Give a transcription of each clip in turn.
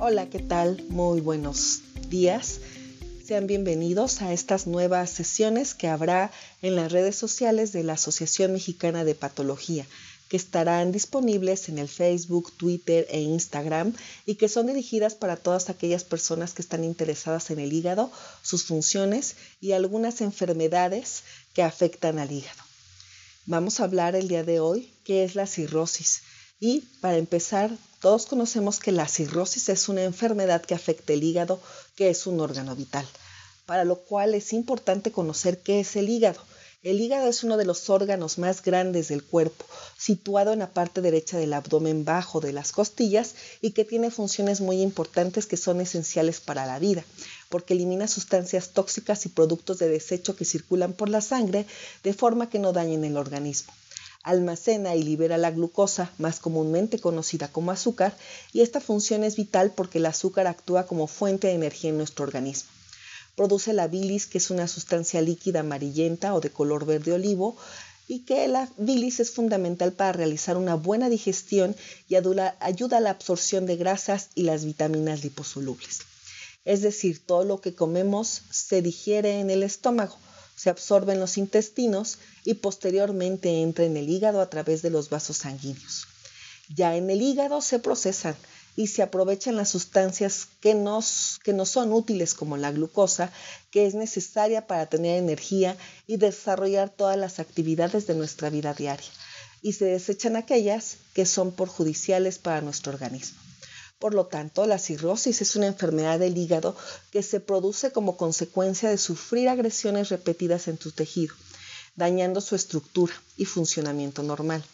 Hola, ¿qué tal? Muy buenos días. Sean bienvenidos a estas nuevas sesiones que habrá en las redes sociales de la Asociación Mexicana de Patología, que estarán disponibles en el Facebook, Twitter e Instagram y que son dirigidas para todas aquellas personas que están interesadas en el hígado, sus funciones y algunas enfermedades que afectan al hígado. Vamos a hablar el día de hoy qué es la cirrosis. Y para empezar, todos conocemos que la cirrosis es una enfermedad que afecta el hígado, que es un órgano vital, para lo cual es importante conocer qué es el hígado. El hígado es uno de los órganos más grandes del cuerpo, situado en la parte derecha del abdomen bajo de las costillas y que tiene funciones muy importantes que son esenciales para la vida, porque elimina sustancias tóxicas y productos de desecho que circulan por la sangre de forma que no dañen el organismo almacena y libera la glucosa, más comúnmente conocida como azúcar, y esta función es vital porque el azúcar actúa como fuente de energía en nuestro organismo. Produce la bilis, que es una sustancia líquida amarillenta o de color verde olivo, y que la bilis es fundamental para realizar una buena digestión y ayuda a la absorción de grasas y las vitaminas liposolubles. Es decir, todo lo que comemos se digiere en el estómago, se absorbe en los intestinos y posteriormente entra en el hígado a través de los vasos sanguíneos. Ya en el hígado se procesan y se aprovechan las sustancias que nos, que nos son útiles como la glucosa, que es necesaria para tener energía y desarrollar todas las actividades de nuestra vida diaria. Y se desechan aquellas que son perjudiciales para nuestro organismo. Por lo tanto, la cirrosis es una enfermedad del hígado que se produce como consecuencia de sufrir agresiones repetidas en tu tejido, dañando su estructura y funcionamiento normal.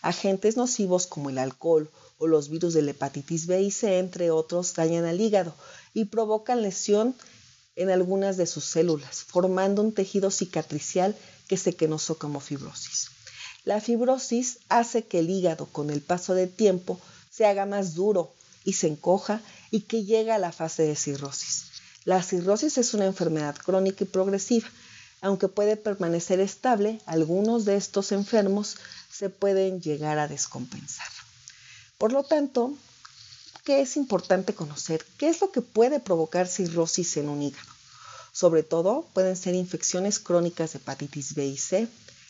Agentes nocivos como el alcohol o los virus de la hepatitis B y C, entre otros, dañan al hígado y provocan lesión en algunas de sus células, formando un tejido cicatricial que se conoce como fibrosis. La fibrosis hace que el hígado, con el paso del tiempo, se haga más duro, y se encoja y que llega a la fase de cirrosis. La cirrosis es una enfermedad crónica y progresiva. Aunque puede permanecer estable, algunos de estos enfermos se pueden llegar a descompensar. Por lo tanto, ¿qué es importante conocer? ¿Qué es lo que puede provocar cirrosis en un hígado? Sobre todo, pueden ser infecciones crónicas de hepatitis B y C,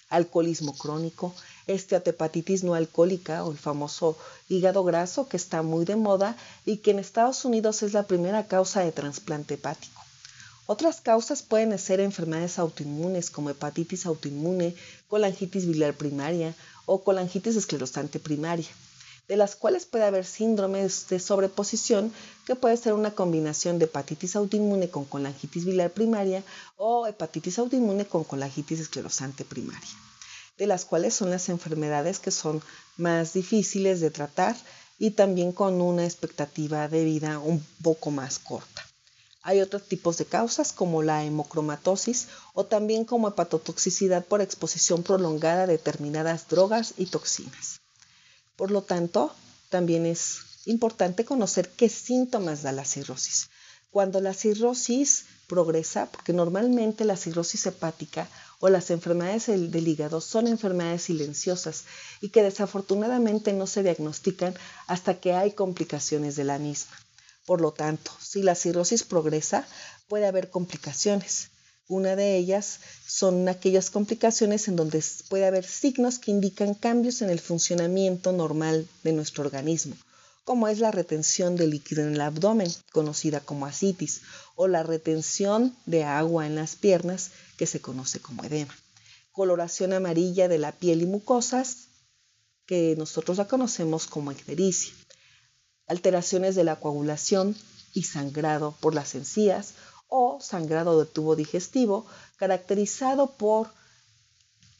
alcoholismo crónico, esteatopatitis no alcohólica o el famoso hígado graso que está muy de moda y que en Estados Unidos es la primera causa de trasplante hepático. Otras causas pueden ser enfermedades autoinmunes como hepatitis autoinmune, colangitis biliar primaria o colangitis esclerosante primaria, de las cuales puede haber síndromes de sobreposición que puede ser una combinación de hepatitis autoinmune con colangitis biliar primaria o hepatitis autoinmune con colangitis esclerosante primaria de las cuales son las enfermedades que son más difíciles de tratar y también con una expectativa de vida un poco más corta. Hay otros tipos de causas como la hemocromatosis o también como hepatotoxicidad por exposición prolongada a determinadas drogas y toxinas. Por lo tanto, también es importante conocer qué síntomas da la cirrosis. Cuando la cirrosis progresa, porque normalmente la cirrosis hepática o las enfermedades del, hígado son enfermedades silenciosas y que desafortunadamente no se diagnostican hasta que hay complicaciones de la misma. Por lo tanto, si la cirrosis progresa, puede haber complicaciones. Una de ellas son aquellas complicaciones en donde puede haber signos que indican cambios en el funcionamiento normal de nuestro organismo, como es la retención de líquido en el abdomen, conocida como asitis, o la retención de agua en las piernas, que se conoce como edema. Coloración amarilla de la piel y mucosas, que nosotros la conocemos como ictericia. Alteraciones de la coagulación y sangrado por las encías o sangrado del tubo digestivo, caracterizado por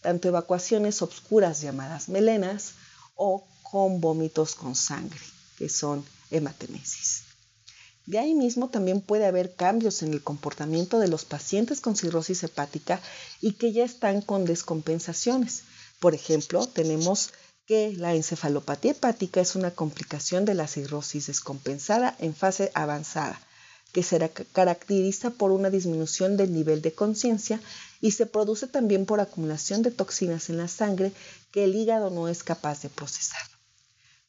tanto evacuaciones obscuras llamadas melenas o con vómitos con sangre, que son hematemesis. De ahí mismo también puede haber cambios en el comportamiento de los pacientes con cirrosis hepática y que ya están con descompensaciones. Por ejemplo, tenemos que la encefalopatía hepática es una complicación de la cirrosis descompensada en fase avanzada, que se caracteriza por una disminución del nivel de conciencia y se produce también por acumulación de toxinas en la sangre que el hígado no es capaz de procesar.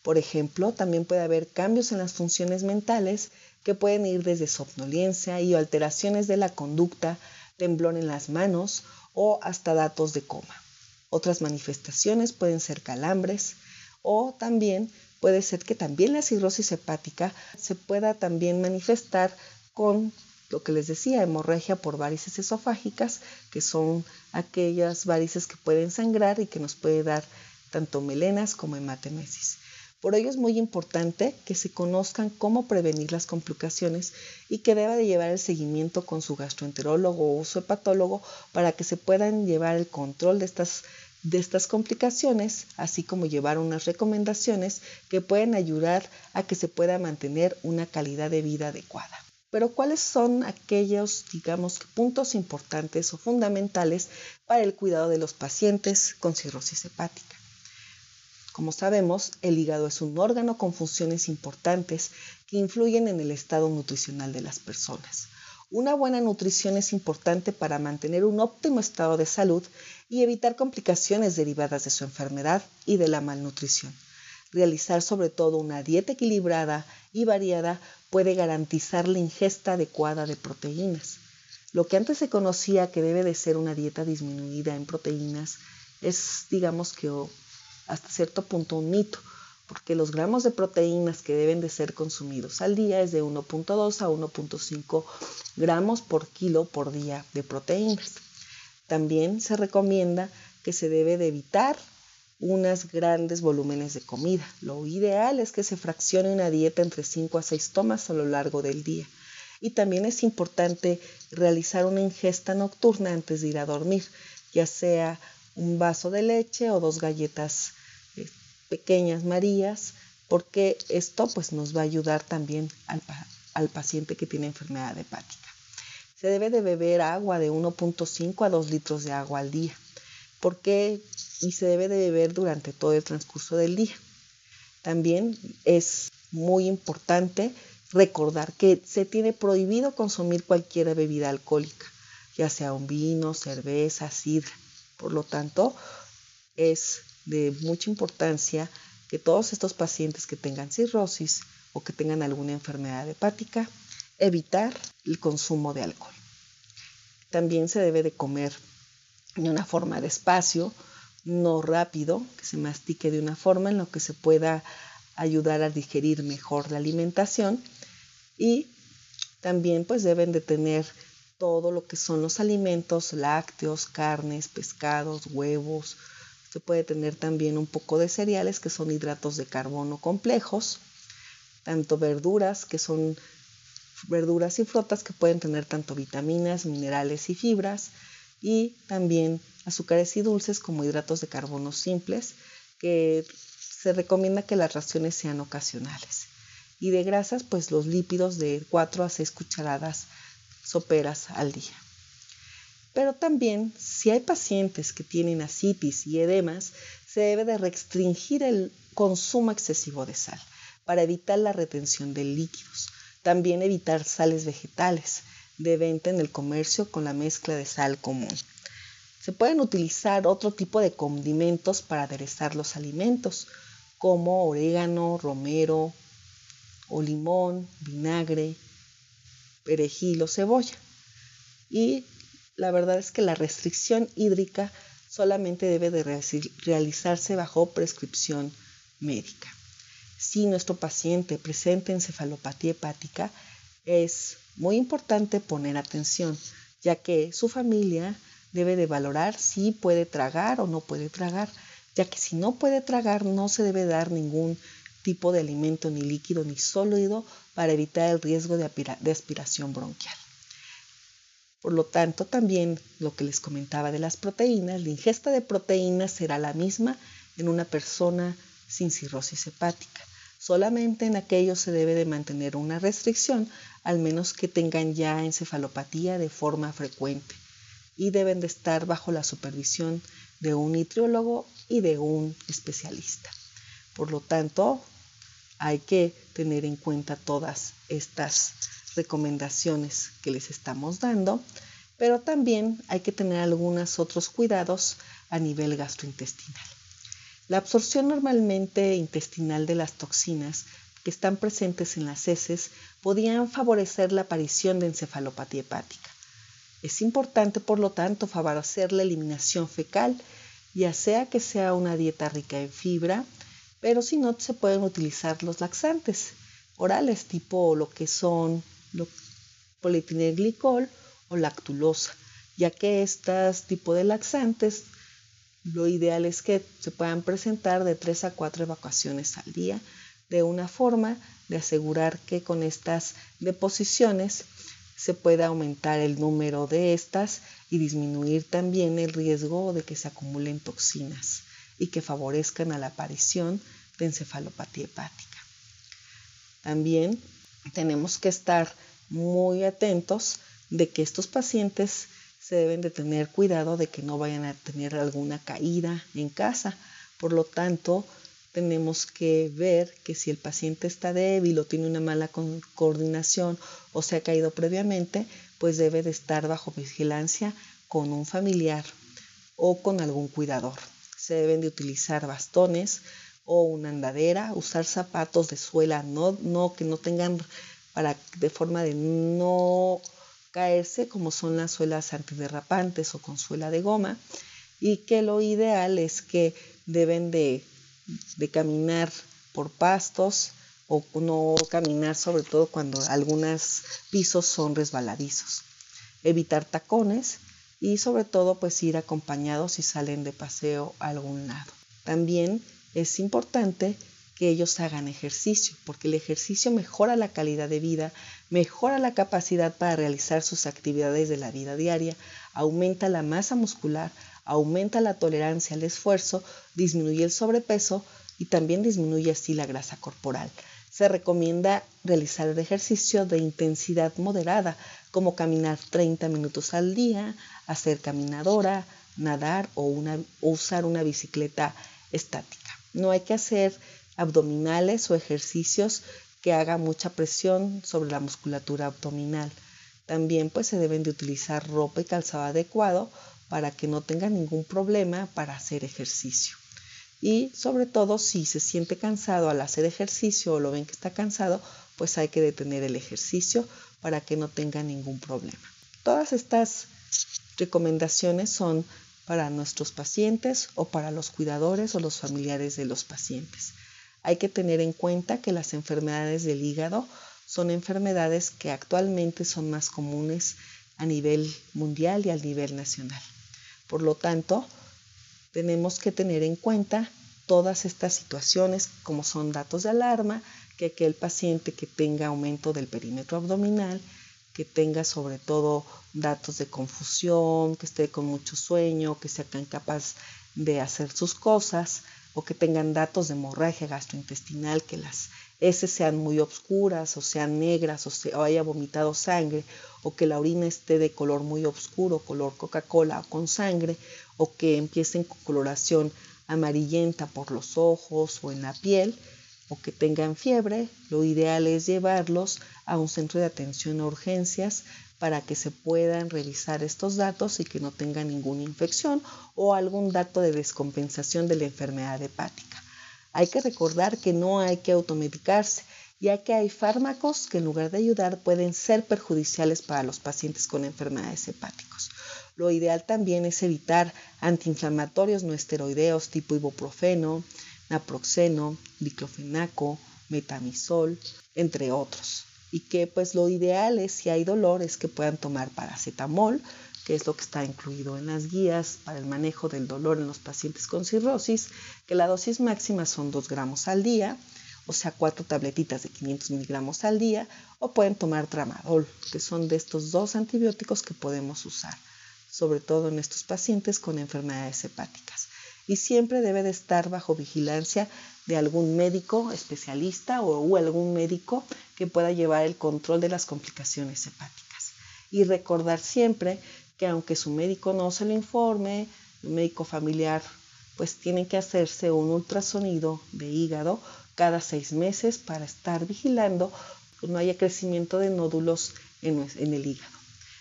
Por ejemplo, también puede haber cambios en las funciones mentales que pueden ir desde somnolencia y alteraciones de la conducta, temblor en las manos o hasta datos de coma. Otras manifestaciones pueden ser calambres o también puede ser que también la cirrosis hepática se pueda también manifestar con lo que les decía, hemorragia por varices esofágicas, que son aquellas varices que pueden sangrar y que nos puede dar tanto melenas como hematemesis. Por ello es muy importante que se conozcan cómo prevenir las complicaciones y que deba de llevar el seguimiento con su gastroenterólogo o su hepatólogo para que se puedan llevar el control de estas, de estas complicaciones, así como llevar unas recomendaciones que pueden ayudar a que se pueda mantener una calidad de vida adecuada. Pero ¿cuáles son aquellos, digamos, puntos importantes o fundamentales para el cuidado de los pacientes con cirrosis hepática? Como sabemos, el hígado es un órgano con funciones importantes que influyen en el estado nutricional de las personas. Una buena nutrición es importante para mantener un óptimo estado de salud y evitar complicaciones derivadas de su enfermedad y de la malnutrición. Realizar sobre todo una dieta equilibrada y variada puede garantizar la ingesta adecuada de proteínas. Lo que antes se conocía que debe de ser una dieta disminuida en proteínas es, digamos que hasta cierto punto un mito, porque los gramos de proteínas que deben de ser consumidos al día es de 1.2 a 1.5 gramos por kilo por día de proteínas. También se recomienda que se debe de evitar unos grandes volúmenes de comida. Lo ideal es que se fraccione una dieta entre 5 a 6 tomas a lo largo del día. Y también es importante realizar una ingesta nocturna antes de ir a dormir, ya sea un vaso de leche o dos galletas pequeñas Marías, porque esto pues nos va a ayudar también al, al paciente que tiene enfermedad hepática. Se debe de beber agua de 1.5 a 2 litros de agua al día, porque y se debe de beber durante todo el transcurso del día. También es muy importante recordar que se tiene prohibido consumir cualquier bebida alcohólica, ya sea un vino, cerveza, sidra. Por lo tanto, es de mucha importancia que todos estos pacientes que tengan cirrosis o que tengan alguna enfermedad hepática, evitar el consumo de alcohol. También se debe de comer de una forma despacio, no rápido, que se mastique de una forma en la que se pueda ayudar a digerir mejor la alimentación y también pues deben de tener todo lo que son los alimentos lácteos, carnes, pescados, huevos, se puede tener también un poco de cereales que son hidratos de carbono complejos, tanto verduras que son verduras y frutas que pueden tener tanto vitaminas, minerales y fibras, y también azúcares y dulces como hidratos de carbono simples, que se recomienda que las raciones sean ocasionales. Y de grasas, pues los lípidos de 4 a 6 cucharadas soperas al día. Pero también, si hay pacientes que tienen asitis y edemas, se debe de restringir el consumo excesivo de sal para evitar la retención de líquidos. También evitar sales vegetales de venta en el comercio con la mezcla de sal común. Se pueden utilizar otro tipo de condimentos para aderezar los alimentos, como orégano, romero o limón, vinagre, perejil o cebolla. Y la verdad es que la restricción hídrica solamente debe de realizarse bajo prescripción médica. Si nuestro paciente presenta encefalopatía hepática, es muy importante poner atención, ya que su familia debe de valorar si puede tragar o no puede tragar, ya que si no puede tragar no se debe dar ningún tipo de alimento ni líquido ni sólido para evitar el riesgo de, aspiración bronquial. Por lo tanto, también lo que les comentaba de las proteínas, la ingesta de proteínas será la misma en una persona sin cirrosis hepática. Solamente en aquellos se debe de mantener una restricción, al menos que tengan ya encefalopatía de forma frecuente y deben de estar bajo la supervisión de un nutriólogo y de un especialista. Por lo tanto, hay que tener en cuenta todas estas recomendaciones que les estamos dando, pero también hay que tener algunos otros cuidados a nivel gastrointestinal. La absorción normalmente intestinal de las toxinas que están presentes en las heces podían favorecer la aparición de encefalopatía hepática. Es importante, por lo tanto, favorecer la eliminación fecal, ya sea que sea una dieta rica en fibra, pero si no, se pueden utilizar los laxantes orales, tipo lo que son polietilenglicol o lactulosa, ya que estos tipos de laxantes lo ideal es que se puedan presentar de 3 a 4 evacuaciones al día, de una forma de asegurar que con estas deposiciones se pueda aumentar el número de estas y disminuir también el riesgo de que se acumulen toxinas y que favorezcan la aparición de encefalopatía hepática. También tenemos que estar muy atentos de que estos pacientes se deben de tener cuidado de que no vayan a tener alguna caída en casa. Por lo tanto, tenemos que ver que si el paciente está débil o tiene una mala coordinación o se ha caído previamente, pues debe de estar bajo vigilancia con un familiar o con algún cuidador. Se deben de utilizar bastones o una andadera, usar zapatos de suela, no, no que no tengan para de forma de no caerse como son las suelas antiderrapantes o con suela de goma y que lo ideal es que deben de, caminar por pastos o no caminar sobre todo cuando algunos pisos son resbaladizos. Evitar tacones y sobre todo pues ir acompañados si salen de paseo a algún lado. También es importante que ellos hagan ejercicio, porque el ejercicio mejora la calidad de vida, mejora la capacidad para realizar sus actividades de la vida diaria, aumenta la masa muscular, aumenta la tolerancia al esfuerzo, disminuye el sobrepeso y también disminuye así la grasa corporal. Se recomienda realizar el ejercicio de intensidad moderada, como caminar 30 minutos al día, hacer caminadora, nadar o, o usar una bicicleta estática. No hay que hacer abdominales o ejercicios que haga mucha presión sobre la musculatura abdominal. También pues se deben de utilizar ropa y calzado adecuado para que no tenga ningún problema para hacer ejercicio. Y sobre todo si se siente cansado al hacer ejercicio o lo ven que está cansado, pues hay que detener el ejercicio para que no tenga ningún problema. Todas estas recomendaciones son para nuestros pacientes o para los cuidadores o los familiares de los pacientes. Hay que tener en cuenta que las enfermedades del hígado son enfermedades que actualmente son más comunes a nivel mundial y a nivel nacional. Por lo tanto, tenemos que tener en cuenta todas estas situaciones como son datos de alarma, que aquel paciente que tenga aumento del perímetro abdominal, que tenga sobre todo datos de confusión, que esté con mucho sueño, que sea incapaz de hacer sus cosas, o que tengan datos de hemorragia gastrointestinal, que las heces sean muy oscuras o sean negras o, se, haya vomitado sangre o que la orina esté de color muy oscuro, color Coca-Cola o con sangre o que empiecen con coloración amarillenta por los ojos o en la piel o que tengan fiebre, lo ideal es llevarlos a un centro de atención a urgencias para que se puedan revisar estos datos y que no tengan ninguna infección o algún dato de descompensación de la enfermedad hepática. Hay que recordar que no hay que automedicarse, ya que hay fármacos que en lugar de ayudar pueden ser perjudiciales para los pacientes con enfermedades hepáticas. Lo ideal también es evitar antiinflamatorios no esteroideos tipo ibuprofeno, naproxeno, diclofenaco, metamisol, entre otros y que pues lo ideal es si hay dolor es que puedan tomar paracetamol, que es lo que está incluido en las guías para el manejo del dolor en los pacientes con cirrosis, que la dosis máxima son 2 gramos al día, o sea, cuatro tabletitas de 500 miligramos al día, o pueden tomar tramadol, que son de estos dos antibióticos que podemos usar, sobre todo en estos pacientes con enfermedades hepáticas. Y siempre debe de estar bajo vigilancia de algún médico especialista o, algún médico que pueda llevar el control de las complicaciones hepáticas. Y recordar siempre que aunque su médico no se lo informe, el médico familiar, pues tiene que hacerse un ultrasonido de hígado cada seis meses para estar vigilando que no haya crecimiento de nódulos en, en el hígado.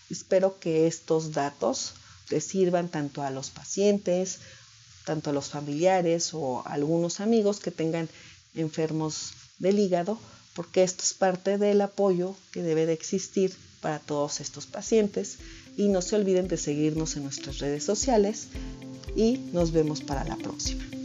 Espero que estos datos les sirvan tanto a los pacientes tanto a los familiares o algunos amigos que tengan enfermos del hígado, porque esto es parte del apoyo que debe de existir para todos estos pacientes. Y no se olviden de seguirnos en nuestras redes sociales y nos vemos para la próxima.